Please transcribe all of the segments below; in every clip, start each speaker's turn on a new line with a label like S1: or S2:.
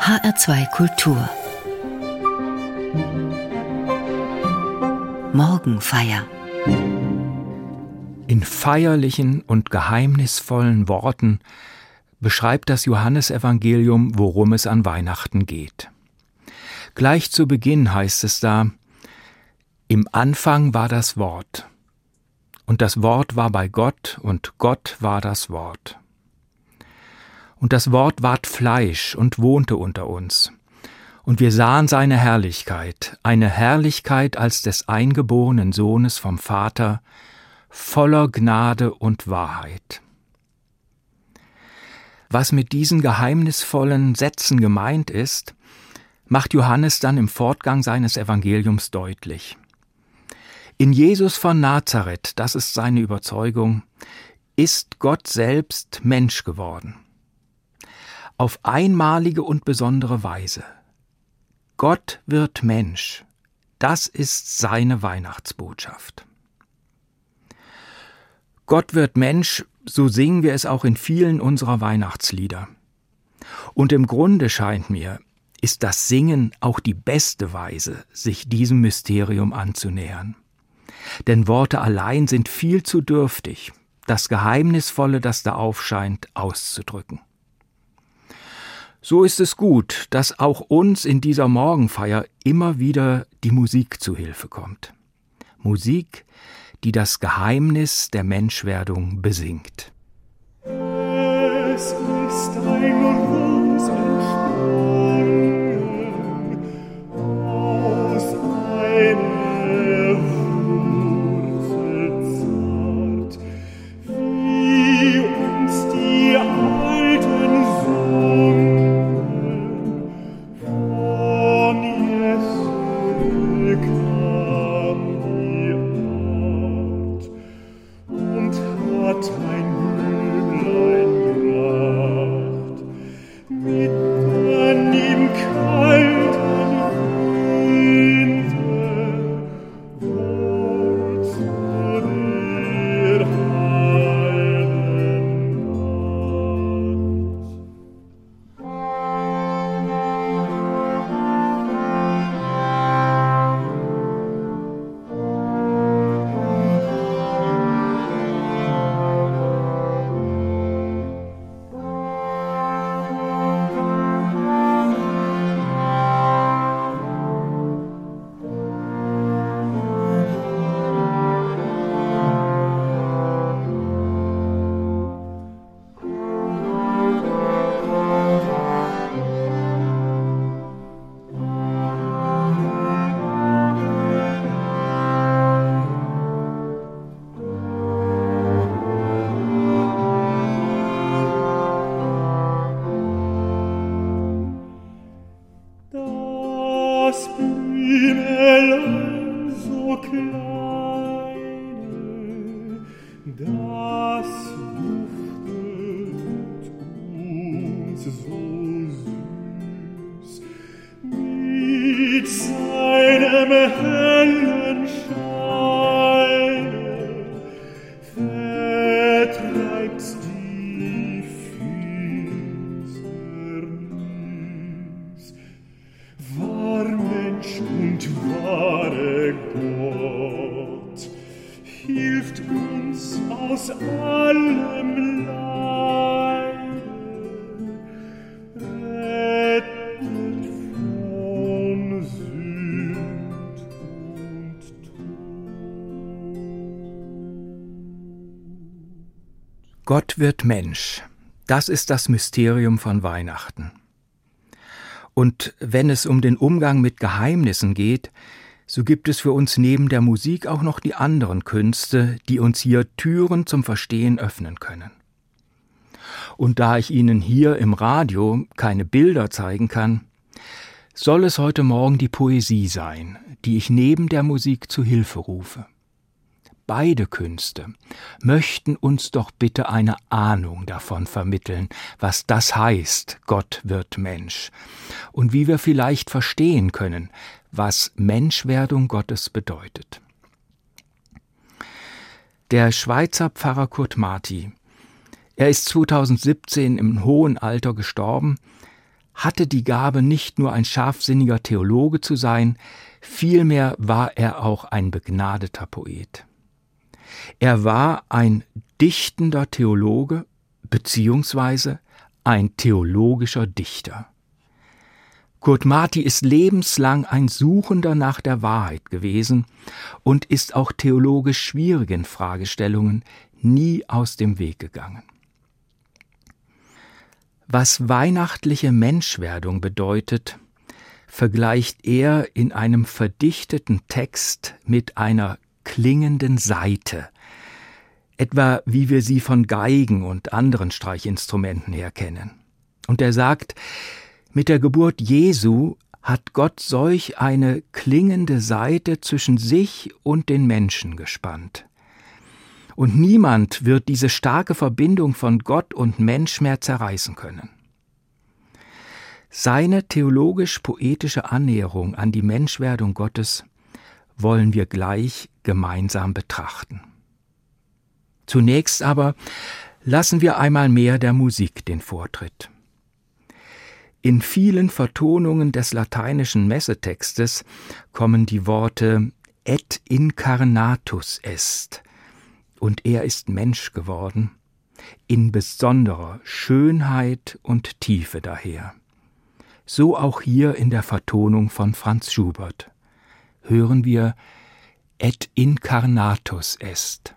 S1: HR2 Kultur Morgenfeier
S2: In feierlichen und geheimnisvollen Worten beschreibt das Johannesevangelium, worum es an Weihnachten geht. Gleich zu Beginn heißt es da, im Anfang war das Wort, und das Wort war bei Gott, und Gott war das Wort. Und das Wort ward Fleisch und wohnte unter uns. Und wir sahen seine Herrlichkeit, eine Herrlichkeit als des eingeborenen Sohnes vom Vater, voller Gnade und Wahrheit. Was mit diesen geheimnisvollen Sätzen gemeint ist, macht Johannes dann im Fortgang seines Evangeliums deutlich. In Jesus von Nazareth, das ist seine Überzeugung, ist Gott selbst Mensch geworden. Auf einmalige und besondere Weise. Gott wird Mensch. Das ist seine Weihnachtsbotschaft. Gott wird Mensch, so singen wir es auch in vielen unserer Weihnachtslieder. Und im Grunde scheint mir, ist das Singen auch die beste Weise, sich diesem Mysterium anzunähern. Denn Worte allein sind viel zu dürftig, das Geheimnisvolle, das da aufscheint, auszudrücken. So ist es gut, dass auch uns in dieser Morgenfeier immer wieder die Musik zu Hilfe kommt. Musik, die das Geheimnis der Menschwerdung besingt. Es ist ein Gott wird Mensch. Das ist das Mysterium von Weihnachten. Und wenn es um den Umgang mit Geheimnissen geht, so gibt es für uns neben der Musik auch noch die anderen Künste, die uns hier Türen zum Verstehen öffnen können. Und da ich Ihnen hier im Radio keine Bilder zeigen kann, soll es heute Morgen die Poesie sein, die ich neben der Musik zu Hilfe rufe beide Künste möchten uns doch bitte eine Ahnung davon vermitteln, was das heißt, Gott wird Mensch, und wie wir vielleicht verstehen können, was Menschwerdung Gottes bedeutet. Der Schweizer Pfarrer Kurt Marti, er ist 2017 im hohen Alter gestorben, hatte die Gabe, nicht nur ein scharfsinniger Theologe zu sein, vielmehr war er auch ein begnadeter Poet. Er war ein dichtender Theologe beziehungsweise ein theologischer Dichter. Kurt Marti ist lebenslang ein Suchender nach der Wahrheit gewesen und ist auch theologisch schwierigen Fragestellungen nie aus dem Weg gegangen. Was weihnachtliche Menschwerdung bedeutet, vergleicht er in einem verdichteten Text mit einer klingenden Saite, etwa wie wir sie von Geigen und anderen Streichinstrumenten her kennen. Und er sagt, mit der Geburt Jesu hat Gott solch eine klingende Saite zwischen sich und den Menschen gespannt. Und niemand wird diese starke Verbindung von Gott und Mensch mehr zerreißen können. Seine theologisch-poetische Annäherung an die Menschwerdung Gottes wollen wir gleich gemeinsam betrachten. Zunächst aber lassen wir einmal mehr der Musik den Vortritt. In vielen Vertonungen des lateinischen Messetextes kommen die Worte et incarnatus est und er ist Mensch geworden, in besonderer Schönheit und Tiefe daher so auch hier in der Vertonung von Franz Schubert. Hören wir Et incarnatus est.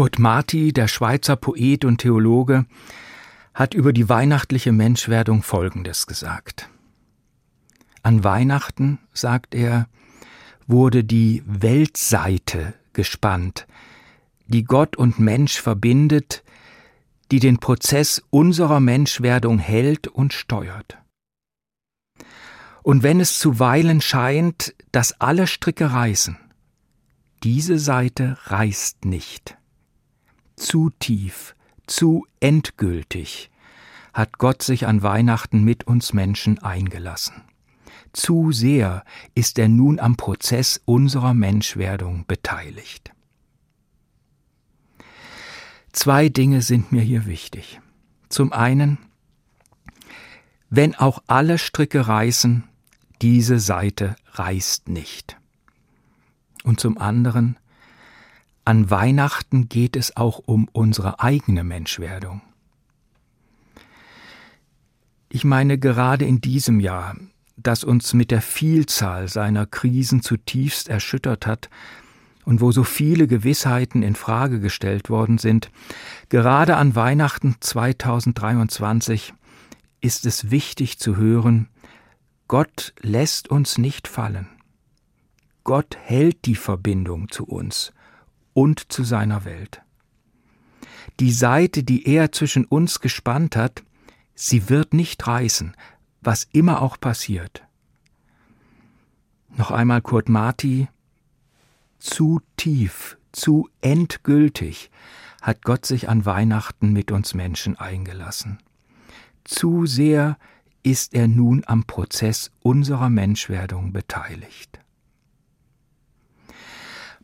S2: Kurt Marti, der Schweizer Poet und Theologe, hat über die weihnachtliche Menschwerdung Folgendes gesagt. An Weihnachten, sagt er, wurde die Weltseite gespannt, die Gott und Mensch verbindet, die den Prozess unserer Menschwerdung hält und steuert. Und wenn es zuweilen scheint, dass alle Stricke reißen, diese Seite reißt nicht zu tief, zu endgültig hat Gott sich an Weihnachten mit uns Menschen eingelassen. Zu sehr ist er nun am Prozess unserer Menschwerdung beteiligt. Zwei Dinge sind mir hier wichtig. Zum einen, wenn auch alle Stricke reißen, diese Seite reißt nicht. Und zum anderen, an Weihnachten geht es auch um unsere eigene Menschwerdung. Ich meine gerade in diesem Jahr, das uns mit der Vielzahl seiner Krisen zutiefst erschüttert hat und wo so viele Gewissheiten in Frage gestellt worden sind, gerade an Weihnachten 2023 ist es wichtig zu hören, Gott lässt uns nicht fallen. Gott hält die Verbindung zu uns und zu seiner Welt. Die Seite, die er zwischen uns gespannt hat, sie wird nicht reißen, was immer auch passiert. Noch einmal Kurt Marti, zu tief, zu endgültig hat Gott sich an Weihnachten mit uns Menschen eingelassen. Zu sehr ist er nun am Prozess unserer Menschwerdung beteiligt.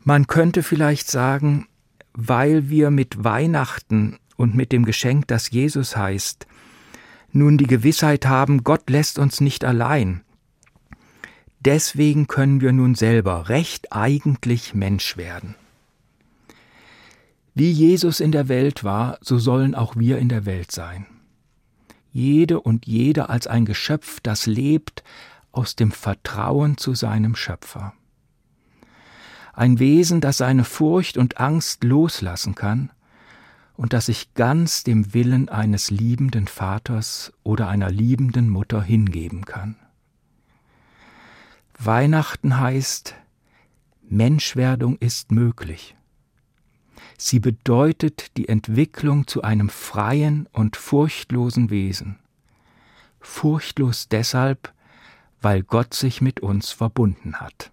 S2: Man könnte vielleicht sagen, weil wir mit Weihnachten und mit dem Geschenk, das Jesus heißt, nun die Gewissheit haben, Gott lässt uns nicht allein. Deswegen können wir nun selber recht eigentlich Mensch werden. Wie Jesus in der Welt war, so sollen auch wir in der Welt sein jede und jeder als ein Geschöpf, das lebt aus dem Vertrauen zu seinem Schöpfer. Ein Wesen, das seine Furcht und Angst loslassen kann und das sich ganz dem Willen eines liebenden Vaters oder einer liebenden Mutter hingeben kann. Weihnachten heißt, Menschwerdung ist möglich. Sie bedeutet die Entwicklung zu einem freien und furchtlosen Wesen. Furchtlos deshalb, weil Gott sich mit uns verbunden hat.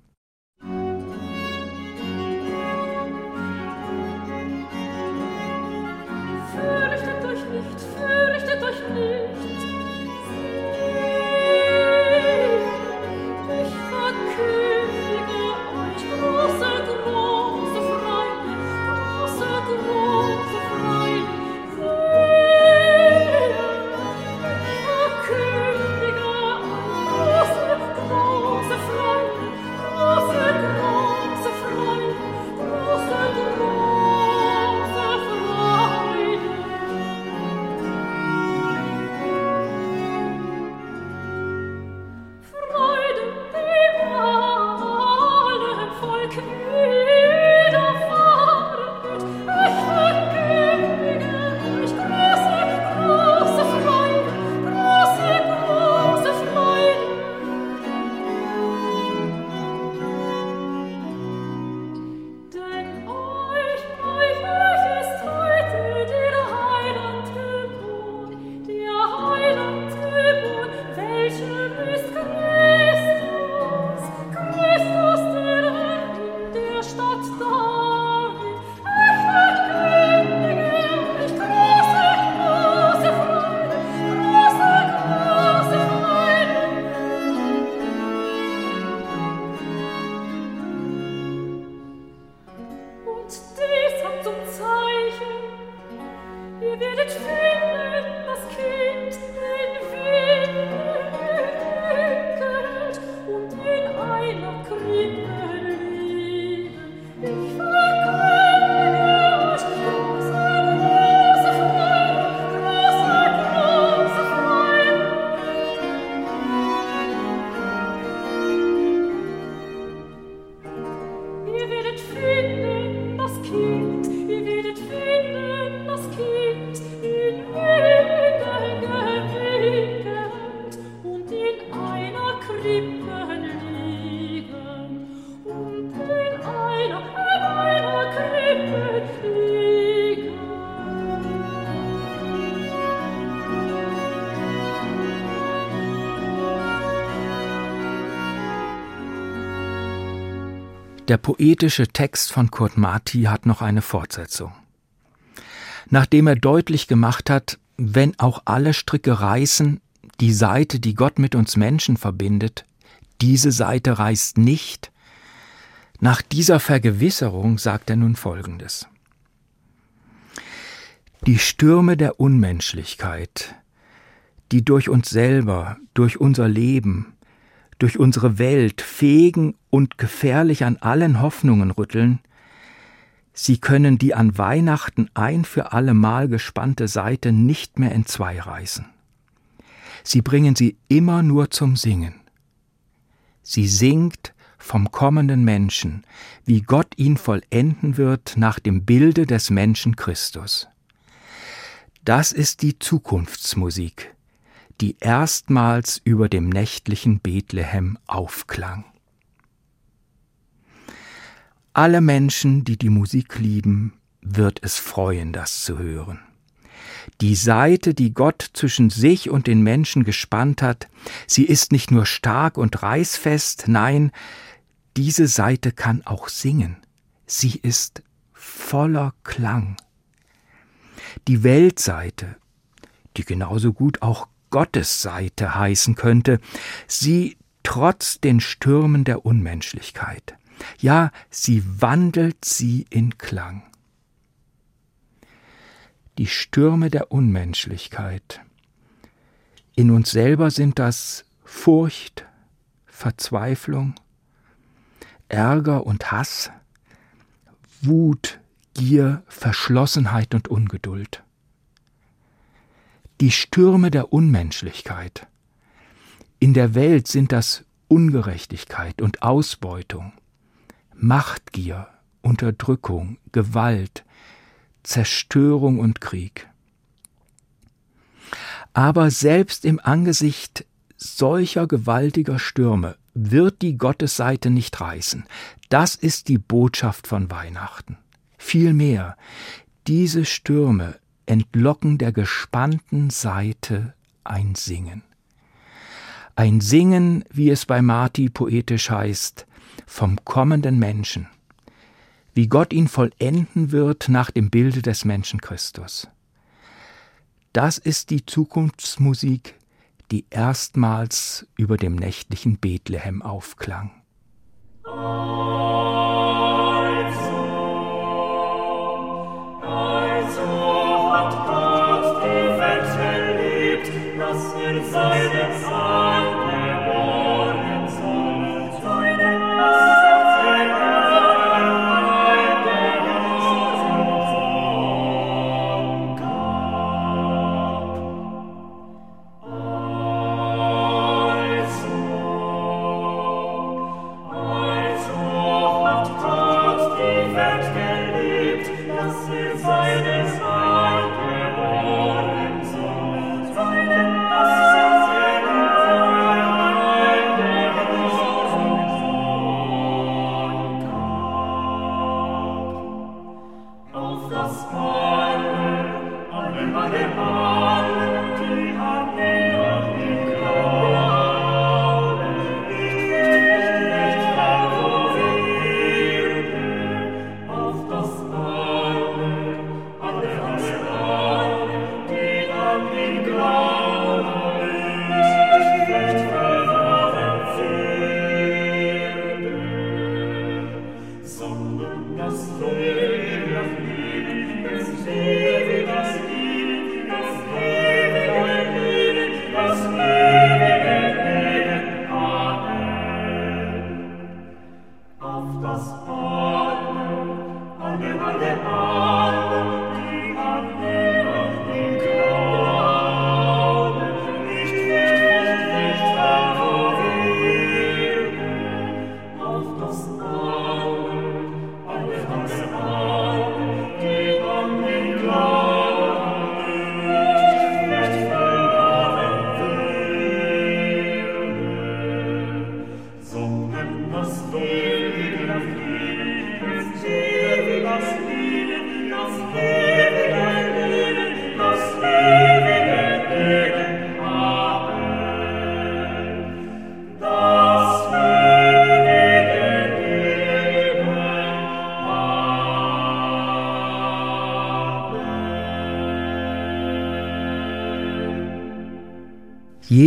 S2: Krieg erliegen, ich Der poetische Text von Kurt Marti hat noch eine Fortsetzung. Nachdem er deutlich gemacht hat, wenn auch alle Stricke reißen, die Seite, die Gott mit uns Menschen verbindet, diese Seite reißt nicht, nach dieser Vergewisserung sagt er nun Folgendes. Die Stürme der Unmenschlichkeit, die durch uns selber, durch unser Leben, durch unsere Welt fegen und gefährlich an allen Hoffnungen rütteln, sie können die an Weihnachten ein für allemal gespannte Seite nicht mehr entzwei reißen. Sie bringen sie immer nur zum Singen. Sie singt vom kommenden Menschen, wie Gott ihn vollenden wird nach dem Bilde des Menschen Christus. Das ist die Zukunftsmusik, die erstmals über dem nächtlichen Bethlehem aufklang. Alle Menschen, die die Musik lieben, wird es freuen, das zu hören. Die Seite, die Gott zwischen sich und den Menschen gespannt hat, sie ist nicht nur stark und reißfest, nein, diese Seite kann auch singen. Sie ist voller Klang. Die Weltseite, die genauso gut auch Gottes Seite heißen könnte, sie trotzt den Stürmen der Unmenschlichkeit. Ja, sie wandelt sie in Klang. Die Stürme der Unmenschlichkeit. In uns selber sind das Furcht, Verzweiflung, Ärger und Hass, Wut, Gier, Verschlossenheit und Ungeduld. Die Stürme der Unmenschlichkeit. In der Welt sind das Ungerechtigkeit und Ausbeutung, Machtgier, Unterdrückung, Gewalt, Zerstörung und Krieg. Aber selbst im Angesicht solcher gewaltiger Stürme wird die Gottesseite nicht reißen. Das ist die Botschaft von Weihnachten. Vielmehr, diese Stürme entlocken der gespannten Seite ein Singen. Ein Singen, wie es bei Marti poetisch heißt, vom kommenden Menschen, wie Gott ihn vollenden wird nach dem Bilde des Menschen Christus. Das ist die Zukunftsmusik, die erstmals über dem nächtlichen Bethlehem aufklang.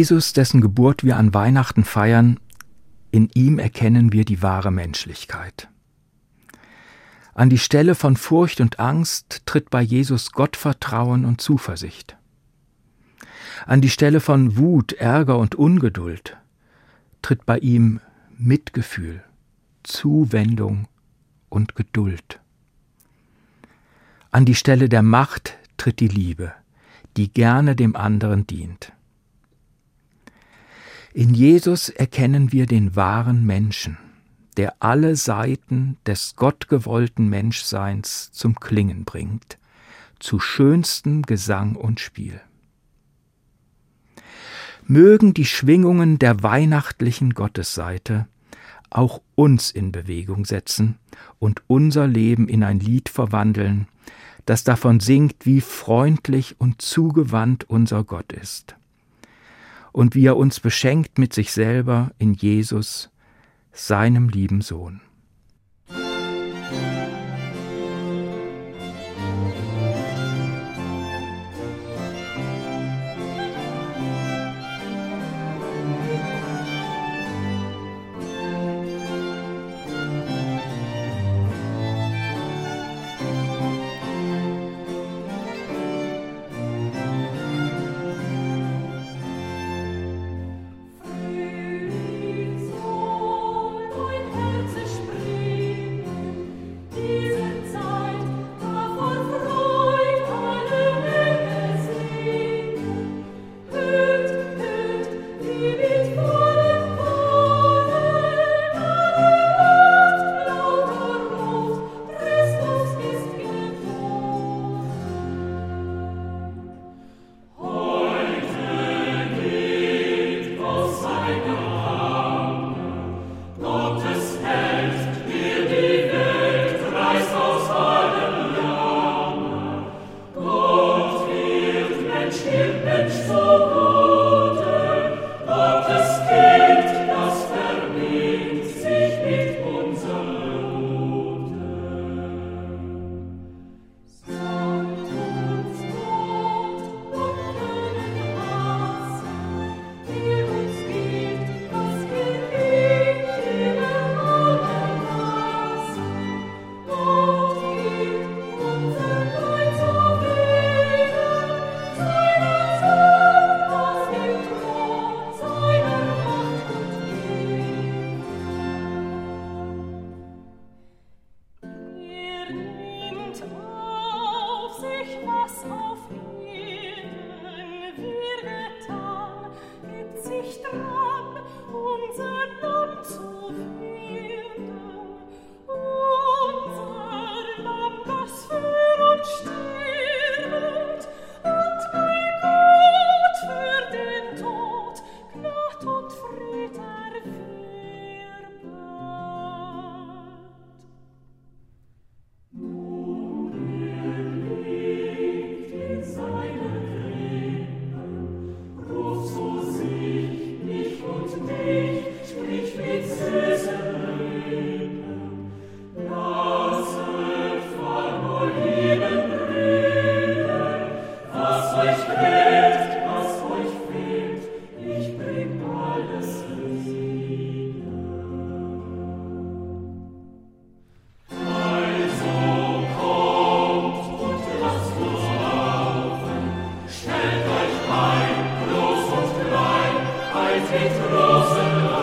S2: Jesus, dessen Geburt wir an Weihnachten feiern, in ihm erkennen wir die wahre Menschlichkeit. An die Stelle von Furcht und Angst tritt bei Jesus Gottvertrauen und Zuversicht. An die Stelle von Wut, Ärger und Ungeduld tritt bei ihm Mitgefühl, Zuwendung und Geduld. An die Stelle der Macht tritt die Liebe, die gerne dem anderen dient. In Jesus erkennen wir den wahren Menschen, der alle Seiten des gottgewollten Menschseins zum Klingen bringt, zu schönstem Gesang und Spiel. Mögen die Schwingungen der weihnachtlichen Gottesseite auch uns in Bewegung setzen und unser Leben in ein Lied verwandeln, das davon singt, wie freundlich und zugewandt unser Gott ist und wie er uns beschenkt mit sich selber in Jesus, seinem lieben Sohn. Christi